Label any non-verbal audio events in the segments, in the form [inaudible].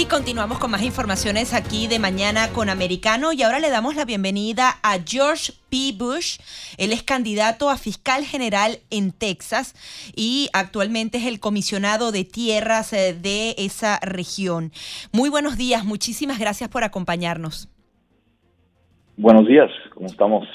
Y continuamos con más informaciones aquí de mañana con Americano y ahora le damos la bienvenida a George P. Bush. Él es candidato a fiscal general en Texas y actualmente es el comisionado de tierras eh, de esa región. Muy buenos días, muchísimas gracias por acompañarnos. Buenos días, ¿cómo estamos?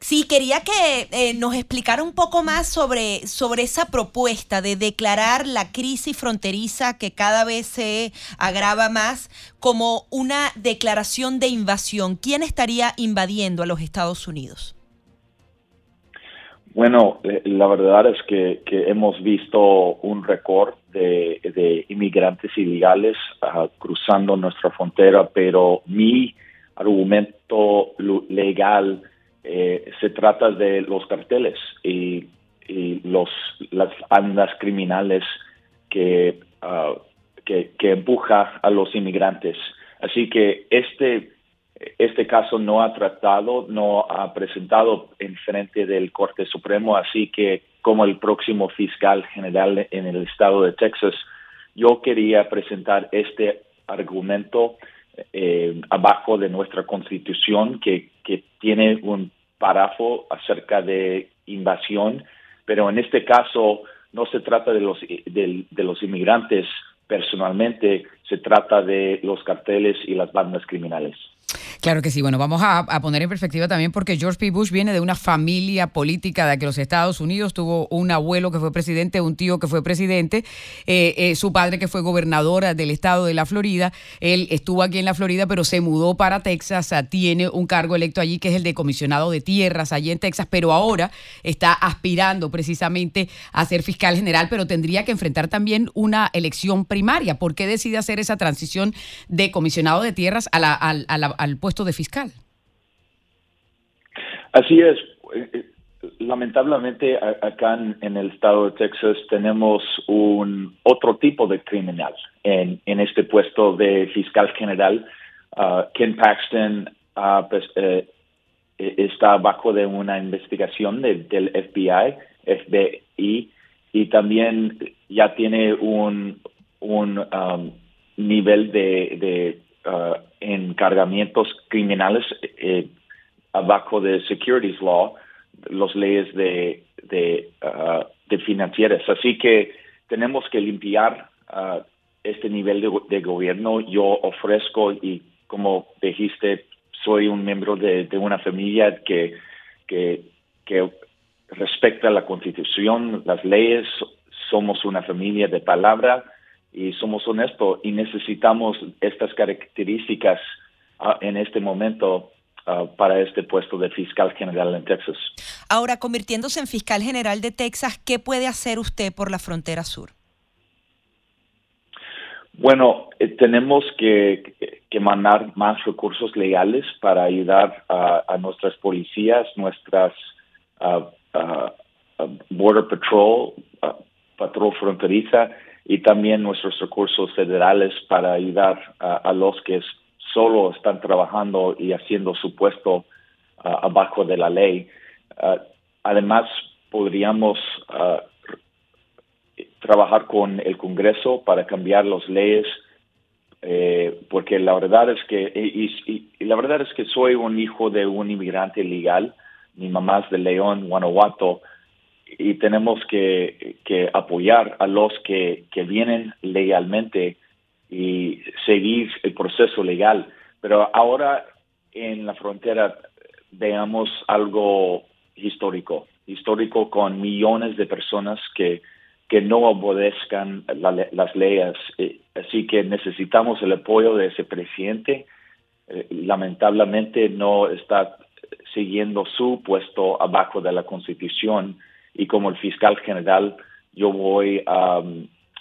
Sí, quería que eh, nos explicara un poco más sobre, sobre esa propuesta de declarar la crisis fronteriza que cada vez se agrava más como una declaración de invasión. ¿Quién estaría invadiendo a los Estados Unidos? Bueno, eh, la verdad es que, hemos visto un récord de, inmigrantes ilegales ah, cruzando nuestra frontera, pero mi argumento legal eh, se trata de los carteles y, los, las bandas criminales que, uh, que, empuja a los inmigrantes. Así que este, este caso no ha tratado, no ha presentado en frente del Corte Supremo, así que como el próximo fiscal general en el estado de Texas, yo quería presentar este argumento eh, abajo de nuestra constitución que, que tiene un párrafo acerca de invasión, pero en este caso no se trata de los, de, de los inmigrantes personalmente, se trata de los carteles y las bandas criminales. Claro que sí. Bueno, vamos a, poner en perspectiva también porque George P. Bush viene de una familia política de que los Estados Unidos tuvo un abuelo que fue presidente, un tío que fue presidente, eh, eh, su padre que fue gobernador del estado de la Florida. Él estuvo aquí en la Florida, pero se mudó para Texas. Tiene un cargo electo allí que es el de comisionado de tierras allí en Texas, pero ahora está aspirando precisamente a ser fiscal general, pero tendría que enfrentar también una elección primaria. ¿Por qué decide hacer esa transición de comisionado de tierras a la, al puesto? Puesto de fiscal. Así es. Lamentablemente acá en, el estado de Texas tenemos un otro tipo de criminal en, este puesto de fiscal general. Uh, Ken Paxton uh, pues, eh, está bajo de una investigación del FBI, FBI, y también ya tiene un, un um, nivel de Uh, encargamientos criminales eh, abajo de securities law, las leyes de, de, uh, de, financieras. Así que tenemos que limpiar uh, este nivel de, gobierno. Yo ofrezco y como dijiste, soy un miembro de, una familia que, que, que respecta la constitución, las leyes, somos una familia de palabra y somos honestos y necesitamos estas características ah, en este momento ah, para este puesto de fiscal general en Texas. Ahora, convirtiéndose en fiscal general de Texas, ¿qué puede hacer usted por la frontera sur? Bueno, eh, tenemos que, que, mandar más recursos legales para ayudar a, nuestras policías, nuestras ah, Border Patrol, Patrol Fronteriza, y también nuestros recursos federales para ayudar a, los que solo están trabajando y haciendo su puesto uh, abajo de la ley. Uh, además, podríamos uh, trabajar con el Congreso para cambiar las leyes, eh, porque la verdad es que y, la verdad es que soy un hijo de un inmigrante legal. Mi mamá es de León, Guanajuato y tenemos que, apoyar a los que, vienen legalmente y seguir el proceso legal. Pero ahora en la frontera veamos algo histórico, histórico con millones de personas que, que no obedezcan las leyes. Eh, así que necesitamos el apoyo de ese presidente. Eh, lamentablemente no está siguiendo su puesto abajo de la Constitución y como el fiscal general yo voy a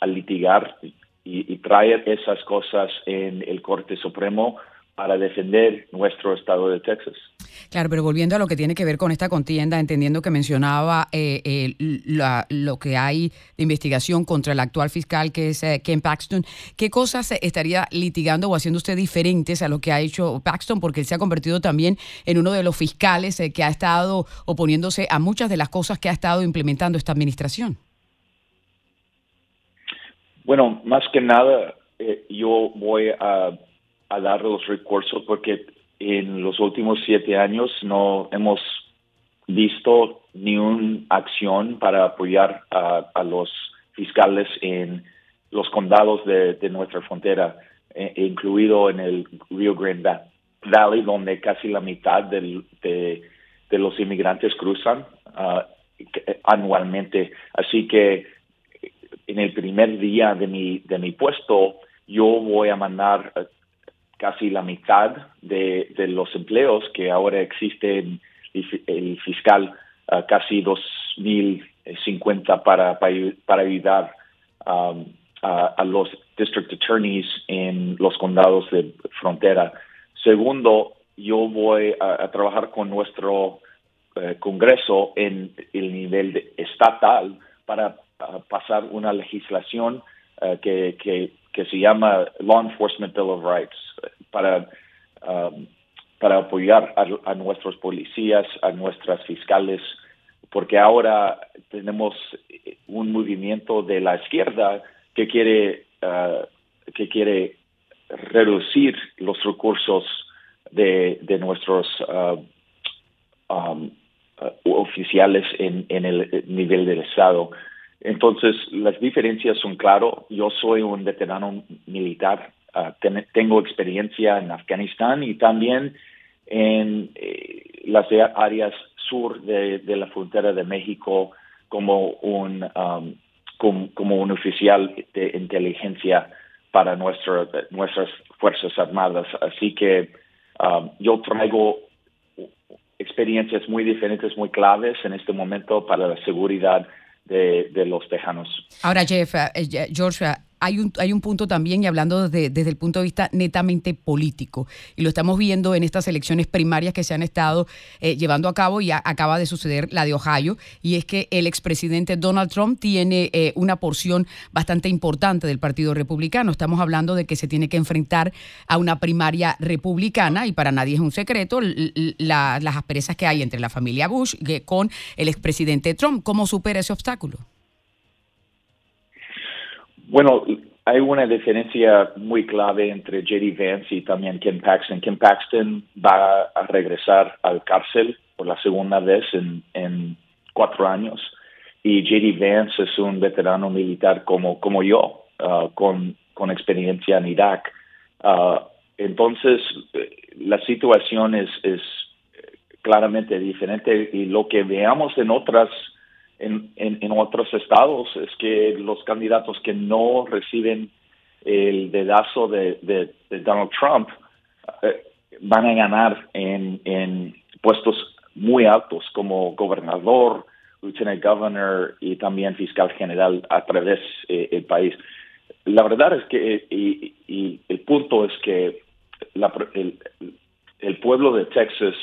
litigar y, traer esas cosas en el Corte Supremo para defender nuestro estado de Texas. Claro, pero volviendo a lo que tiene que ver con esta contienda, entendiendo que mencionaba eh, lo que hay de investigación contra el actual fiscal que es eh, Ken Paxton, ¿qué cosas estaría litigando o haciendo usted diferentes a lo que ha hecho Paxton? Porque él se ha convertido también en uno de los fiscales eh, que ha estado oponiéndose a muchas de las cosas que ha estado implementando esta administración. Bueno, más que nada, yo voy a a dar los recursos porque en los últimos siete años no hemos visto ni una acción para apoyar a, los fiscales en los condados de, nuestra frontera, e, incluido en el Rio Grande Valley, donde casi la mitad de, los inmigrantes cruzan uh, anualmente. Así que en el primer día de mi, de mi puesto, yo voy a mandar casi la mitad de, los empleos que ahora existen el fiscal uh, casi 2050 para, para, ayudar um, a, los district attorneys en los condados de frontera. Segundo, yo voy a, trabajar con nuestro eh, Congreso en el nivel estatal para uh, pasar una legislación que, que que se llama Law Enforcement Bill of Rights para, um, para apoyar a, nuestros policías, a nuestras fiscales, porque ahora tenemos un movimiento de la izquierda que quiere, uh, que quiere reducir los recursos de, de nuestros uh, um, uh, oficiales en, en el nivel del Estado. Entonces, las diferencias son claras. Yo soy un veterano militar, ah, tengo experiencia en Afganistán y también en eh, las áreas sur de, la frontera de México como un, um, como, un oficial de inteligencia para nuestras Fuerzas Armadas. Así que um, yo traigo experiencias muy diferentes, muy claves en este momento para la seguridad de, los tejanos. Ahora, Jeff, eh, George, hay un, hay un punto también, y hablando desde, desde, el punto de vista netamente político, y lo estamos viendo en estas elecciones primarias que se han estado eh, llevando a cabo, y acaba de suceder la de Ohio, y es que el expresidente Donald Trump tiene eh, una porción bastante importante del Partido Republicano. Estamos hablando de que se tiene que enfrentar a una primaria republicana, y para nadie es un secreto las asperezas que hay entre la familia Bush con el expresidente Trump. ¿Cómo supera ese obstáculo? Bueno, hay una diferencia muy clave entre JD Vance y también Ken Paxton. Ken Paxton va a regresar al cárcel por la segunda vez en, cuatro años y JD Vance es un veterano militar como, como yo, uh, con, experiencia en Irak. Uh, entonces, la situación es, es claramente diferente y lo que veamos en otras en, en, otros estados es que los candidatos que no reciben el dedazo de, de, Donald Trump eh, van a ganar en, en puestos muy altos como gobernador, lieutenant governor y también fiscal general a través del eh, país. La verdad es que, y, el punto es que la, el, el, pueblo de Texas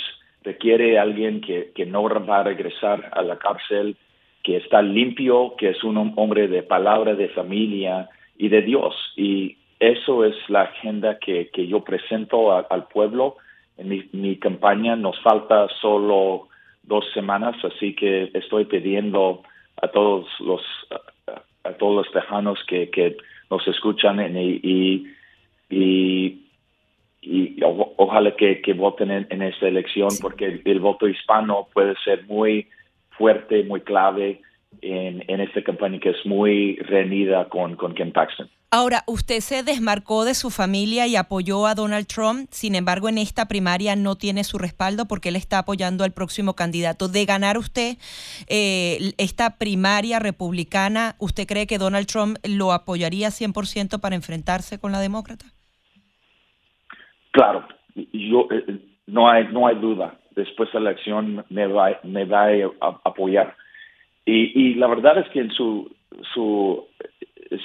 requiere a alguien que, que no va a regresar a la cárcel, que está limpio, que es un hombre de palabra, de familia y de Dios. Y eso es la agenda que, yo presento al pueblo. En mi, campaña nos falta solo dos semanas, así que estoy pidiendo a todos los a, todos los tejanos que, que nos escuchan y, y, y, ojalá que, voten en, esta elección porque el voto hispano puede ser muy fuerte, muy clave en, esta campaña que es muy reñida con, con Ken Paxton. Ahora, usted se desmarcó de su familia y apoyó a Donald Trump, sin embargo, en esta primaria no tiene su respaldo porque él está apoyando al próximo candidato. De ganar usted eh, esta primaria republicana, ¿usted cree que Donald Trump lo apoyaría 100% para enfrentarse con la demócrata? Claro, yo, eh, no, hay, no hay duda después de la elección me va, me va a apoyar. Y, y la verdad es que en su,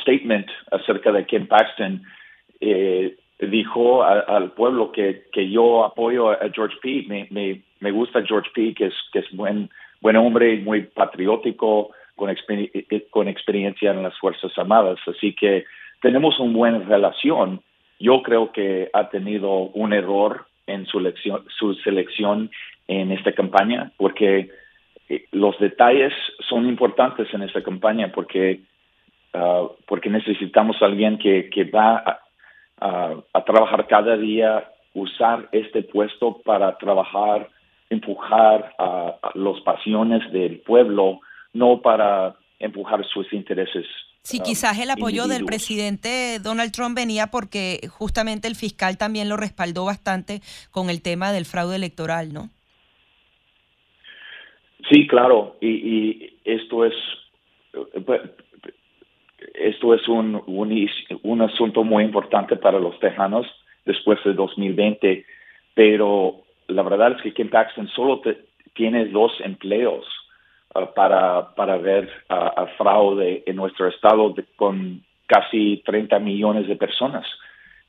statement acerca de Ken Paxton, eh, dijo al pueblo que, yo apoyo a George P. Me, me, me gusta George P., que es, buen, buen hombre muy patriótico, con, con experiencia en las Fuerzas Armadas. Así que tenemos una buena relación. Yo creo que ha tenido un error en su, elección, su selección en esta campaña, porque eh, los detalles son importantes en esta campaña, porque, ah, porque necesitamos a alguien que, que va a, trabajar cada día, usar este puesto para trabajar, empujar a, a las pasiones del pueblo, no para empujar sus intereses Sí, quizás el apoyo del presidente Donald Trump venía porque justamente el fiscal también lo respaldó bastante con el tema del fraude electoral, ¿no? Sí, claro, y, esto es esto es un, un, asunto muy importante para los tejanos después de 2020, pero la verdad es que Kim Paxton solo tiene dos empleos para, para ver uh, fraude en nuestro estado con casi 30 millones de personas.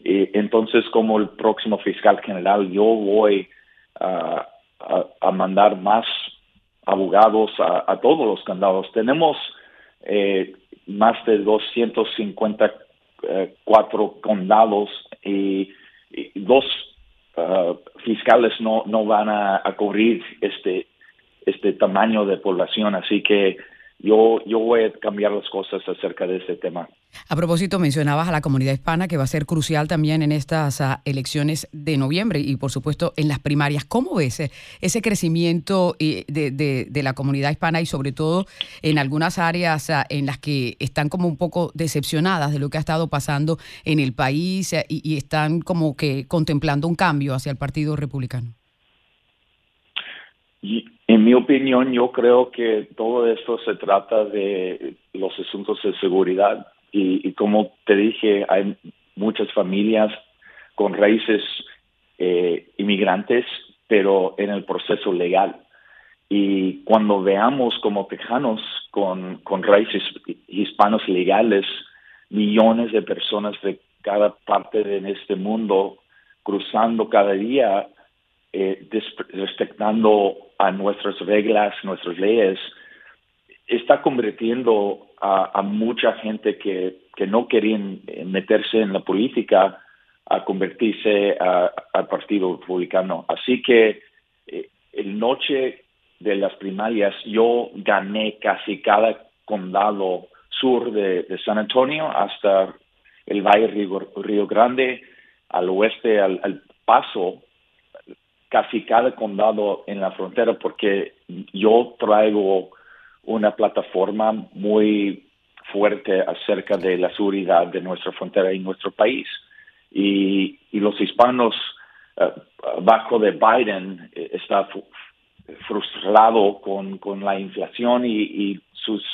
Y entonces, como el próximo fiscal general, yo voy uh, a, mandar más abogados a, todos los candados. Tenemos eh, más de 254 condados y, dos uh, fiscales no, no van a, a, cubrir este este tamaño de población, así que yo, yo voy a cambiar las cosas acerca de ese tema. A propósito, mencionabas a la comunidad hispana que va a ser crucial también en estas ah, elecciones de noviembre y, por supuesto, en las primarias. ¿Cómo ves ese crecimiento de, de, la comunidad hispana y, sobre todo, en algunas áreas ah, en las que están como un poco decepcionadas de lo que ha estado pasando en el país ah, y están como que contemplando un cambio hacia el Partido Republicano? Y en mi opinión, yo creo que todo esto se trata de los asuntos de seguridad y, como te dije, hay muchas familias con raíces eh, inmigrantes, pero en el proceso legal. Y cuando veamos como tejanos con, con raíces hispanos legales, millones de personas de cada parte de este mundo cruzando cada día, eh, respetando a nuestras reglas, nuestras leyes, está convirtiendo a, mucha gente que, que, no querían meterse en la política a convertirse al Partido Republicano. Así que eh, el noche de las primarias yo gané casi cada condado sur de, San Antonio hasta el Valle Río, Río Grande, al oeste, al Paso, casi cada condado en la frontera porque yo traigo una plataforma muy fuerte acerca de la seguridad de nuestra frontera y nuestro país. Y, los hispanos eh, bajo de Biden eh, está frustrado con, con, la inflación y, sus,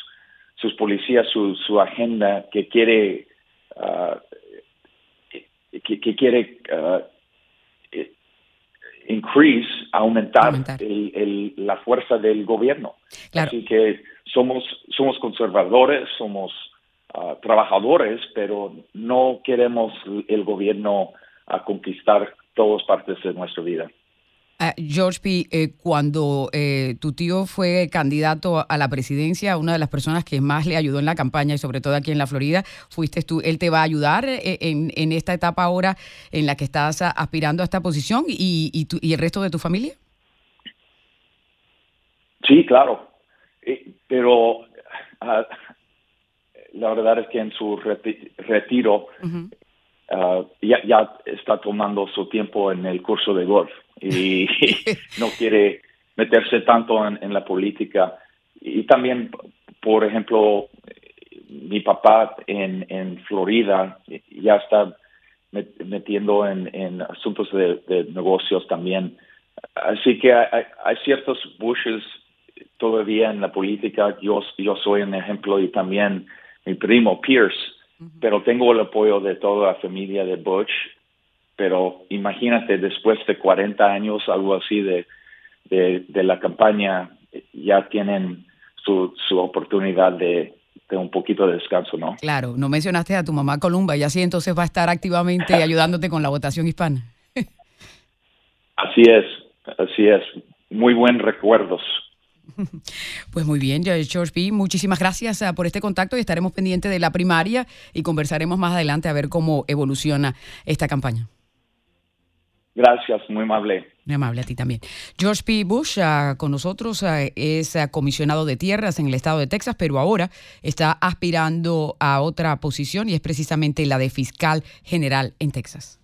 sus policías, su, agenda que quiere uh, que, que, quiere uh, increase, aumentar, la fuerza del gobierno. Así que somos, somos conservadores, somos ah, trabajadores, pero no queremos el gobierno a conquistar todas partes de nuestra vida. Ah, George P., eh, cuando eh, tu tío fue candidato a la presidencia, una de las personas que más le ayudó en la campaña y sobre todo aquí en la Florida, fuiste tú. ¿Él te va a ayudar eh, en, esta etapa ahora en la que estás aspirando a esta posición y, y, el resto de tu familia? Sí, claro. pero ah, la verdad es que en su retiro ah, ya, ya está tomando su tiempo en el curso de golf y [laughs] no quiere meterse tanto en, la política. Y también, por ejemplo, mi papá en, en Florida ya está metiendo en, asuntos de, negocios también. Así que hay, ciertos bushes todavía en la política. Yo, yo soy un ejemplo y también mi primo Pierce, pero tengo el apoyo de toda la familia de Bush pero imagínate después de 40 años, algo así de, de, la campaña, ya tienen su, su oportunidad de, de un poquito de descanso, ¿no? Claro, no mencionaste a tu mamá Columba y así entonces va a estar activamente [laughs] ayudándote con la votación hispana. así es, así es. Muy buen recuerdos. [laughs] Pues muy bien, George B. Muchísimas gracias ah, por este contacto y estaremos pendientes de la primaria y conversaremos más adelante a ver cómo evoluciona esta campaña. Gracias, muy amable. Muy amable a ti también. George P. Bush ah, con nosotros ah, es comisionado de tierras en el estado de Texas, pero ahora está aspirando a otra posición y es precisamente la de fiscal general en Texas.